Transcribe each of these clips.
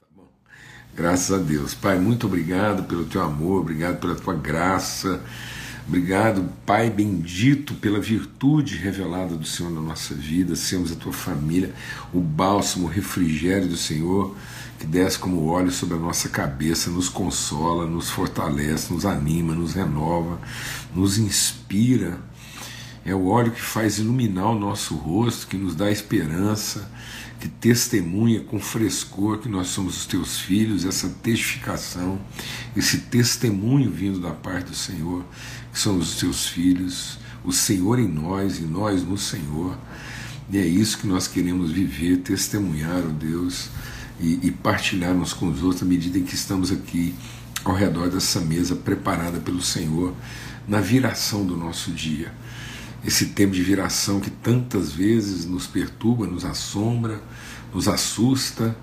Tá bom. Graças a Deus. Pai, muito obrigado pelo teu amor, obrigado pela tua graça. Obrigado, Pai bendito, pela virtude revelada do Senhor na nossa vida, sermos a tua família, o bálsamo, o refrigério do Senhor, que desce como óleo sobre a nossa cabeça, nos consola, nos fortalece, nos anima, nos renova, nos inspira. É o óleo que faz iluminar o nosso rosto, que nos dá esperança, que testemunha com frescor que nós somos os teus filhos, essa testificação, esse testemunho vindo da parte do Senhor, que somos os teus filhos, o Senhor em nós e nós no Senhor. E é isso que nós queremos viver, testemunhar, oh Deus, e, e partilharmos com os outros à medida em que estamos aqui ao redor dessa mesa preparada pelo Senhor na viração do nosso dia esse tempo de viração que tantas vezes nos perturba, nos assombra, nos assusta,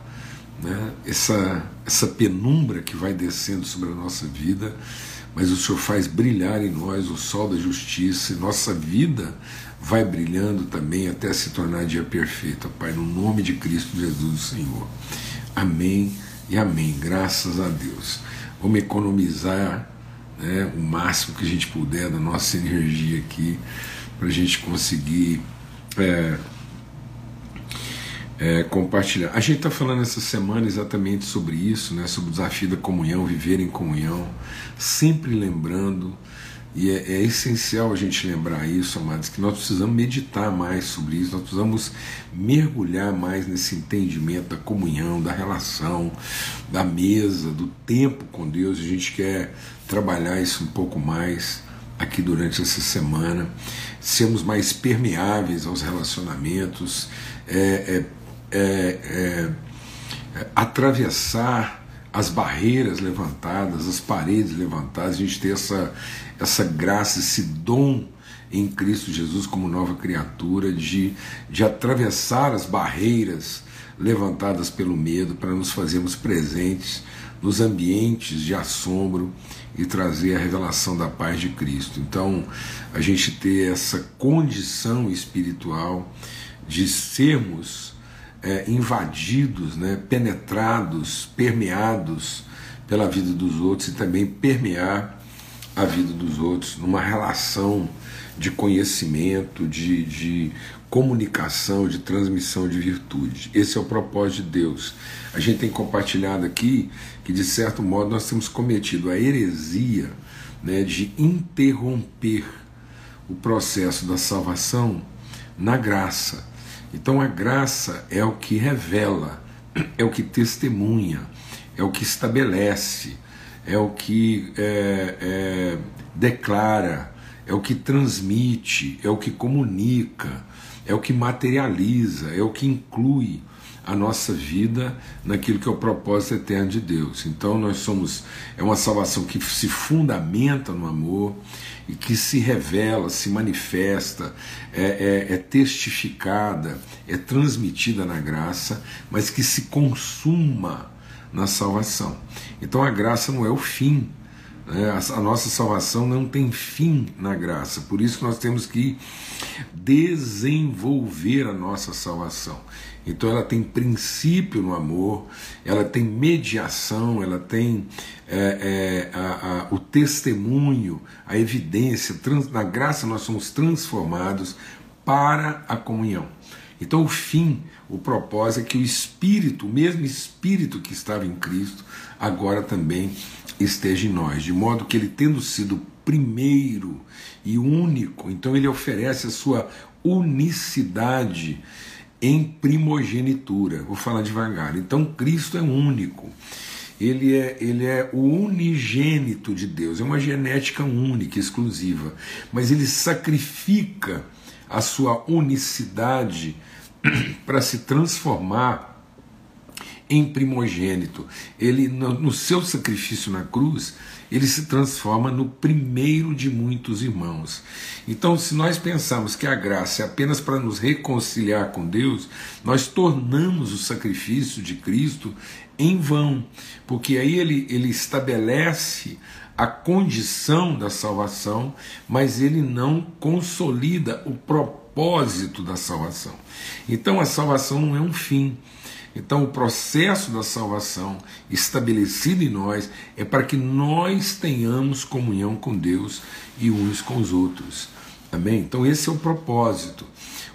né? essa, essa penumbra que vai descendo sobre a nossa vida, mas o Senhor faz brilhar em nós o sol da justiça, e nossa vida vai brilhando também até se tornar dia perfeito, Pai, no nome de Cristo Jesus, Senhor. Amém e amém, graças a Deus. Vamos economizar né, o máximo que a gente puder da nossa energia aqui para a gente conseguir é, é, compartilhar. A gente está falando essa semana exatamente sobre isso, né, sobre o desafio da comunhão, viver em comunhão, sempre lembrando, e é, é, essencial a gente lembrar isso, amados, que nós precisamos meditar mais sobre isso, nós precisamos mergulhar mais nesse entendimento da comunhão, da relação, da mesa, do tempo com Deus, a gente quer trabalhar isso um pouco mais aqui durante essa semana, sermos mais permeáveis aos relacionamentos, é, é, é, é, atravessar as barreiras levantadas, as paredes levantadas, a gente ter essa, essa graça, esse dom em Cristo Jesus como nova criatura, de, de atravessar as barreiras levantadas pelo medo para nos fazermos presentes nos ambientes de assombro e trazer a revelação da paz de Cristo. Então, a gente ter essa condição espiritual de sermos é, invadidos, né, penetrados, permeados pela vida dos outros e também permear a vida dos outros numa relação de conhecimento, de, de comunicação, de transmissão de virtude. Esse é o propósito de Deus. A gente tem compartilhado aqui que, de certo modo, nós temos cometido a heresia né, de interromper o processo da salvação na graça. Então, a graça é o que revela, é o que testemunha, é o que estabelece, é o que é, é, declara, é o que transmite, é o que comunica é o que materializa, é o que inclui a nossa vida naquilo que é o propósito eterno de Deus. Então nós somos é uma salvação que se fundamenta no amor e que se revela, se manifesta, é, é, é testificada, é transmitida na graça, mas que se consuma na salvação. Então a graça não é o fim, né? a nossa salvação não tem fim na graça, por isso nós temos que desenvolver a nossa salvação. Então ela tem princípio no amor, ela tem mediação, ela tem é, é, a, a, o testemunho, a evidência. Trans, na graça nós somos transformados para a comunhão. Então o fim, o propósito é que o Espírito, o mesmo Espírito que estava em Cristo, agora também esteja em nós, de modo que ele tendo sido primeiro e único, então ele oferece a sua unicidade em primogenitura. Vou falar devagar. Então Cristo é único. Ele é, ele é o unigênito de Deus, é uma genética única, exclusiva, mas ele sacrifica a sua unicidade para se transformar em primogênito. Ele, no, seu sacrifício na cruz, ele se transforma no primeiro de muitos irmãos. Então, se nós pensarmos que a graça é apenas para nos reconciliar com Deus, nós tornamos o sacrifício de Cristo em vão, porque aí ele, ele estabelece a condição da salvação, mas ele não consolida o propósito da salvação. Então, a salvação não é um fim Então, o processo da salvação estabelecido em nós é para que nós tenhamos comunhão com Deus e uns com os outros. Amém? Então, esse é o propósito.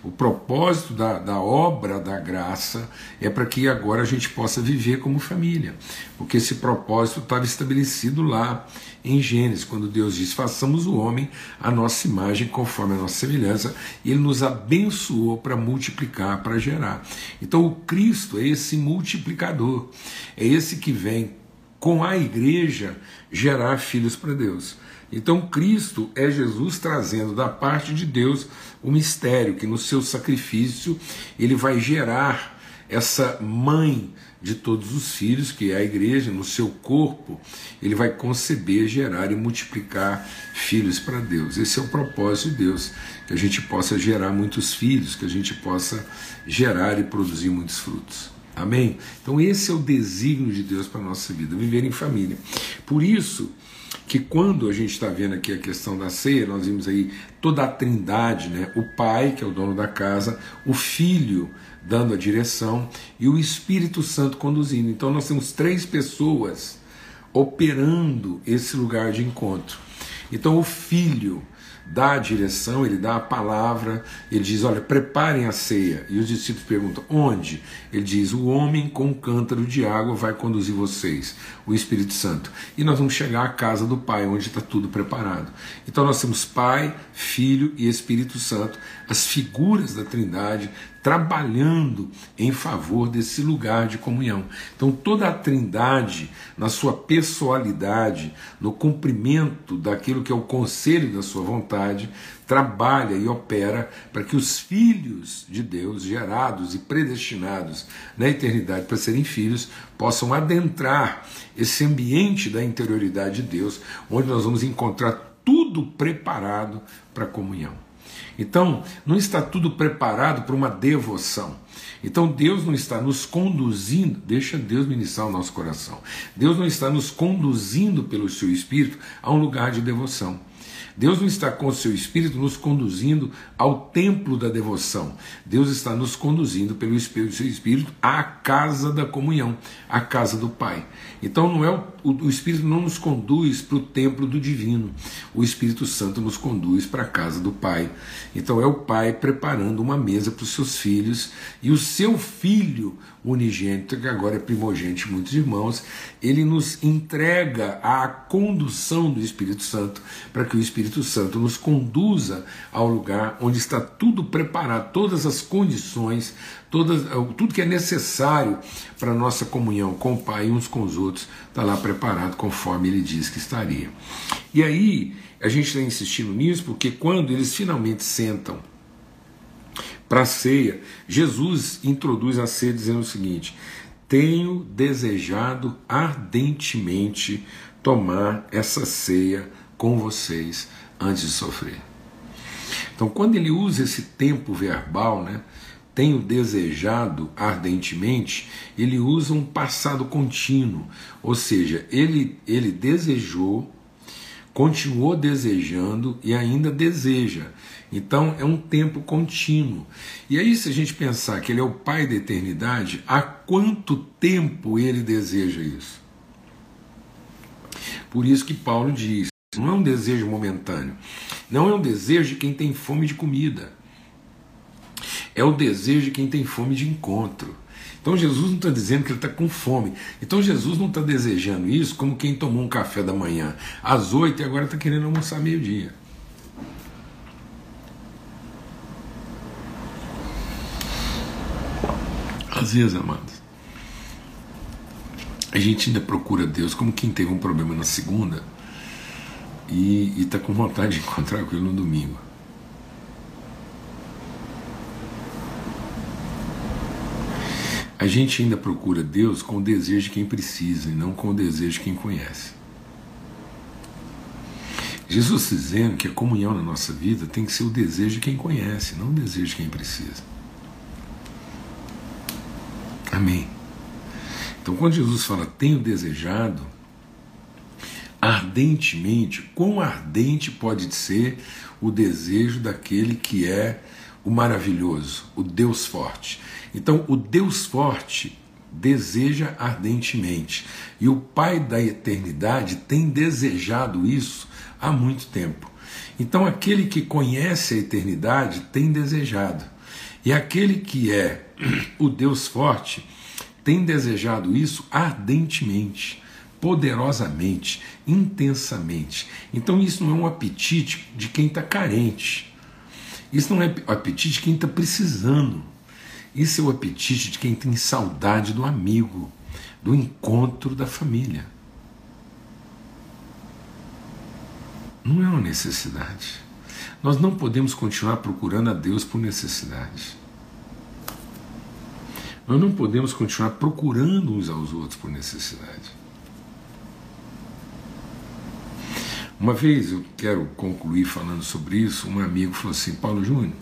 O propósito da, da obra da graça é para que agora a gente possa viver como família, porque esse propósito estava estabelecido lá em Gênesis, quando Deus diz: façamos o homem a nossa imagem, conforme a nossa semelhança, e ele nos abençoou para multiplicar, para gerar. Então, o Cristo é esse multiplicador, é esse que vem com a igreja gerar filhos para Deus. Então, Cristo é Jesus trazendo da parte de Deus o mistério que no seu sacrifício ele vai gerar essa mãe de todos os filhos, que é a igreja, no seu corpo, ele vai conceber, gerar e multiplicar filhos para Deus. Esse é o propósito de Deus, que a gente possa gerar muitos filhos, que a gente possa gerar e produzir muitos frutos. Amém? Então, esse é o desígnio de Deus para a nossa vida, viver em família. Por isso, que quando a gente está vendo aqui a questão da ceia, nós vimos aí toda a trindade, né? o pai, que é o dono da casa, o filho dando a direção e o Espírito Santo conduzindo. Então nós temos três pessoas operando esse lugar de encontro. Então o filho dá a direção, ele dá a palavra, ele diz: Olha, preparem a ceia. E os discípulos perguntam: Onde? Ele diz: O homem com um cântaro de água vai conduzir vocês, o Espírito Santo. E nós vamos chegar à casa do Pai, onde está tudo preparado. Então nós temos Pai, Filho e Espírito Santo, as figuras da Trindade trabalhando em favor desse lugar de comunhão. Então, toda a Trindade, na sua pessoalidade, no cumprimento daquilo que é o conselho da sua vontade, trabalha e opera para que os filhos de Deus, gerados e predestinados na eternidade para serem filhos, possam adentrar esse ambiente da interioridade de Deus, onde nós vamos encontrar tudo preparado para a comunhão. Então, não está tudo preparado para uma devoção. Então, Deus não está nos conduzindo, deixa Deus ministrar o nosso coração. Deus não está nos conduzindo pelo seu espírito a um lugar de devoção. Deus não está com o seu Espírito nos conduzindo ao templo da devoção. Deus está nos conduzindo pelo Espírito, seu Espírito à casa da comunhão, à casa do Pai. Então não é o, o, o Espírito não nos conduz para o templo do divino. O Espírito Santo nos conduz para a casa do Pai. Então é o Pai preparando uma mesa para os seus filhos e o seu filho unigênito, que agora é primogênito de muitos irmãos, ele nos entrega a condução do Espírito Santo para que o Espírito Santo nos conduza ao lugar onde está tudo preparado, todas as condições, todas, tudo que é necessário para a nossa comunhão com o Pai e uns com os outros, está lá preparado conforme ele diz que estaria. E aí, a gente está insistindo nisso porque quando eles finalmente sentam para a ceia, Jesus introduz a ceia dizendo o seguinte: Tenho desejado ardentemente tomar essa ceia com vocês antes de sofrer. Então, quando ele usa esse tempo verbal, né, tenho desejado ardentemente, ele usa um passado contínuo, ou seja, ele, ele desejou, continuou desejando e ainda deseja. Então é um tempo contínuo. E aí, se a gente pensar que ele é o Pai da eternidade, há quanto tempo ele deseja isso? Por isso que Paulo diz: não é um desejo momentâneo. Não é um desejo de quem tem fome de comida. É o desejo de quem tem fome de encontro. Então Jesus não está dizendo que ele está com fome. Então Jesus não está desejando isso como quem tomou um café da manhã às oito e agora está querendo almoçar meio-dia. Às vezes, amados, a gente ainda procura Deus como quem teve um problema na segunda e está com vontade de encontrar com ele no domingo. A gente ainda procura Deus com o desejo de quem precisa e não com o desejo de quem conhece. Jesus dizendo que a comunhão na nossa vida tem que ser o desejo de quem conhece, não o desejo de quem precisa. Amém. Então, quando Jesus fala tenho desejado, ardentemente, quão ardente pode ser o desejo daquele que é o maravilhoso, o Deus forte. Então, o Deus forte deseja ardentemente. E o Pai da eternidade tem desejado isso há muito tempo. Então, aquele que conhece a eternidade tem desejado. E aquele que é o Deus forte tem desejado isso ardentemente, poderosamente, intensamente. Então, isso não é um apetite de quem está carente. Isso não é apetite de quem está precisando. Isso é o apetite de quem tem saudade do amigo, do encontro da família. Não é uma necessidade. Nós não podemos continuar procurando a Deus por necessidade. Nós não podemos continuar procurando uns aos outros por necessidade. Uma vez eu quero concluir falando sobre isso. Um amigo falou assim: Paulo Júnior,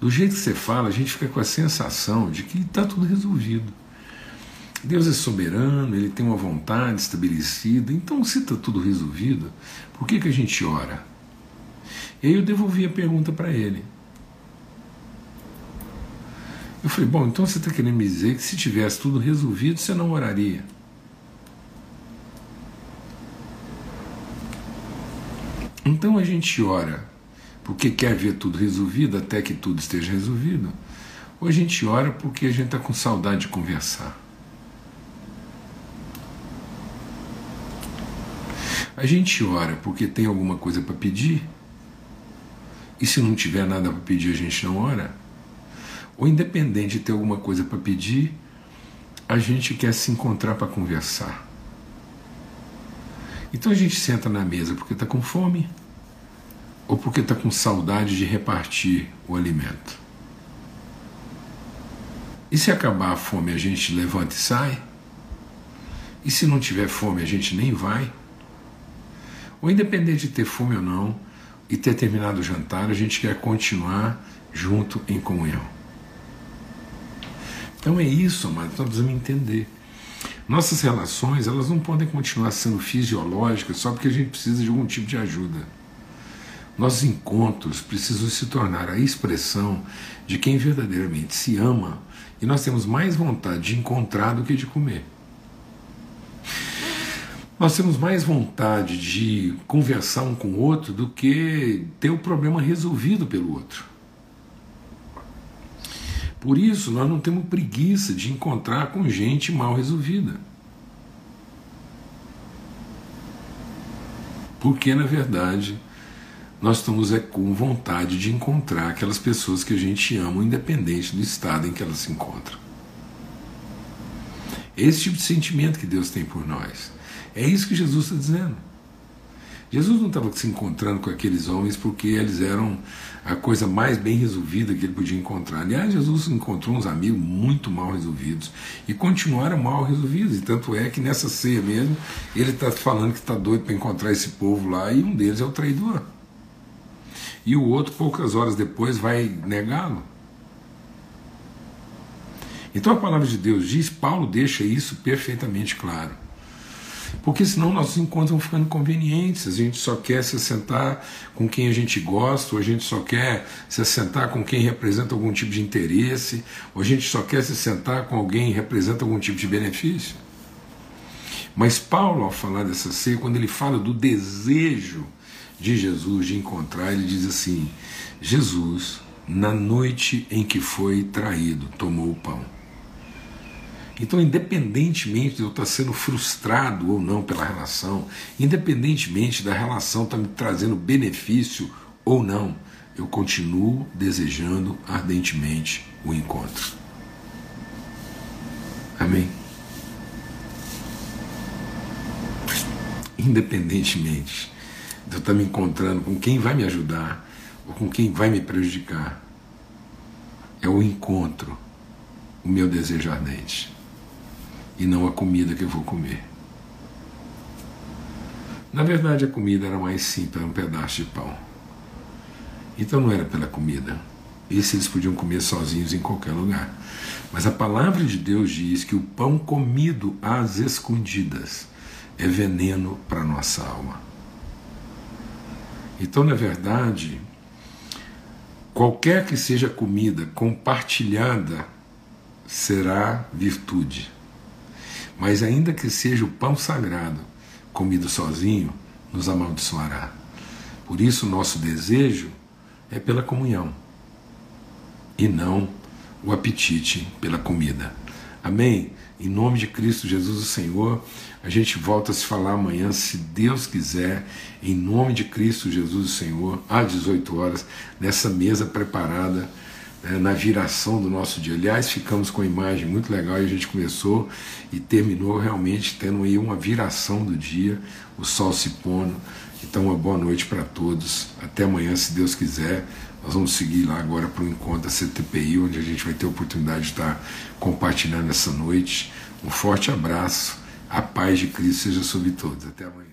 do jeito que você fala, a gente fica com a sensação de que está tudo resolvido. Deus é soberano, ele tem uma vontade estabelecida, então se está tudo resolvido, por que, que a gente ora? E aí eu devolvi a pergunta para ele. Eu falei, bom, então você está querendo me dizer que se tivesse tudo resolvido, você não oraria? Então a gente ora porque quer ver tudo resolvido até que tudo esteja resolvido, ou a gente ora porque a gente está com saudade de conversar. A gente ora porque tem alguma coisa para pedir, e se não tiver nada para pedir, a gente não ora. Ou independente de ter alguma coisa para pedir, a gente quer se encontrar para conversar. Então a gente senta na mesa porque está com fome ou porque está com saudade de repartir o alimento. E se acabar a fome, a gente levanta e sai? E se não tiver fome, a gente nem vai? Ou independente de ter fome ou não, e ter terminado o jantar, a gente quer continuar junto em comunhão. Então é isso, amados, nós precisamos entender. Nossas relações, elas não podem continuar sendo fisiológicas só porque a gente precisa de algum tipo de ajuda. Nossos encontros precisam se tornar a expressão de quem verdadeiramente se ama e nós temos mais vontade de encontrar do que de comer. Nós temos mais vontade de conversar um com o outro do que ter o problema resolvido pelo outro. Por isso, nós não temos preguiça de encontrar com gente mal resolvida. Porque, na verdade, nós estamos é, com vontade de encontrar aquelas pessoas que a gente ama, independente do estado em que elas se encontram. Esse tipo de sentimento que Deus tem por nós. É isso que Jesus está dizendo. Jesus não estava se encontrando com aqueles homens porque eles eram a coisa mais bem resolvida que ele podia encontrar. Aliás, Jesus encontrou uns amigos muito mal resolvidos e continuaram mal resolvidos. E tanto é que nessa ceia mesmo ele está falando que está doido para encontrar esse povo lá e um deles é o traidor e o outro, poucas horas depois, vai negá-lo. Então a palavra de Deus diz, Paulo deixa isso perfeitamente claro. Porque senão nossos encontros vão ficando convenientes, a gente só quer se sentar com quem a gente gosta, ou a gente só quer se sentar com quem representa algum tipo de interesse, ou a gente só quer se sentar com alguém que representa algum tipo de benefício. Mas Paulo, ao falar dessa ceia, quando ele fala do desejo de Jesus de encontrar, ele diz assim: Jesus, na noite em que foi traído, tomou o pão. Então, independentemente de eu estar sendo frustrado ou não pela relação, independentemente da relação estar me trazendo benefício ou não, eu continuo desejando ardentemente o encontro. Amém? Independentemente de eu estar me encontrando com quem vai me ajudar ou com quem vai me prejudicar. É o encontro, o meu desejo ardente, e não a comida que eu vou comer. Na verdade, a comida era mais simples, era um pedaço de pão. Então não era pela comida. Esse eles podiam comer sozinhos em qualquer lugar. Mas a palavra de Deus diz que o pão comido às escondidas é veneno para a nossa alma. Então, na verdade, qualquer que seja comida compartilhada será virtude. Mas ainda que seja o pão sagrado, comido sozinho, nos amaldiçoará. Por isso, nosso desejo é pela comunhão e não o apetite pela comida. Amém? Em nome de Cristo Jesus, o Senhor, a gente volta a se falar amanhã, se Deus quiser, em nome de Cristo Jesus, o Senhor, às 18 horas, nessa mesa preparada né, na viração do nosso dia. Aliás, ficamos com uma imagem muito legal e a gente começou e terminou realmente tendo aí uma viração do dia, o sol se pondo. Então, uma boa noite para todos. Até amanhã, se Deus quiser. Nós vamos seguir lá agora para o encontro da CTPI, onde a gente vai ter a oportunidade de estar compartilhando essa noite. Um forte abraço, a paz de Cristo seja sobre todos. Até amanhã.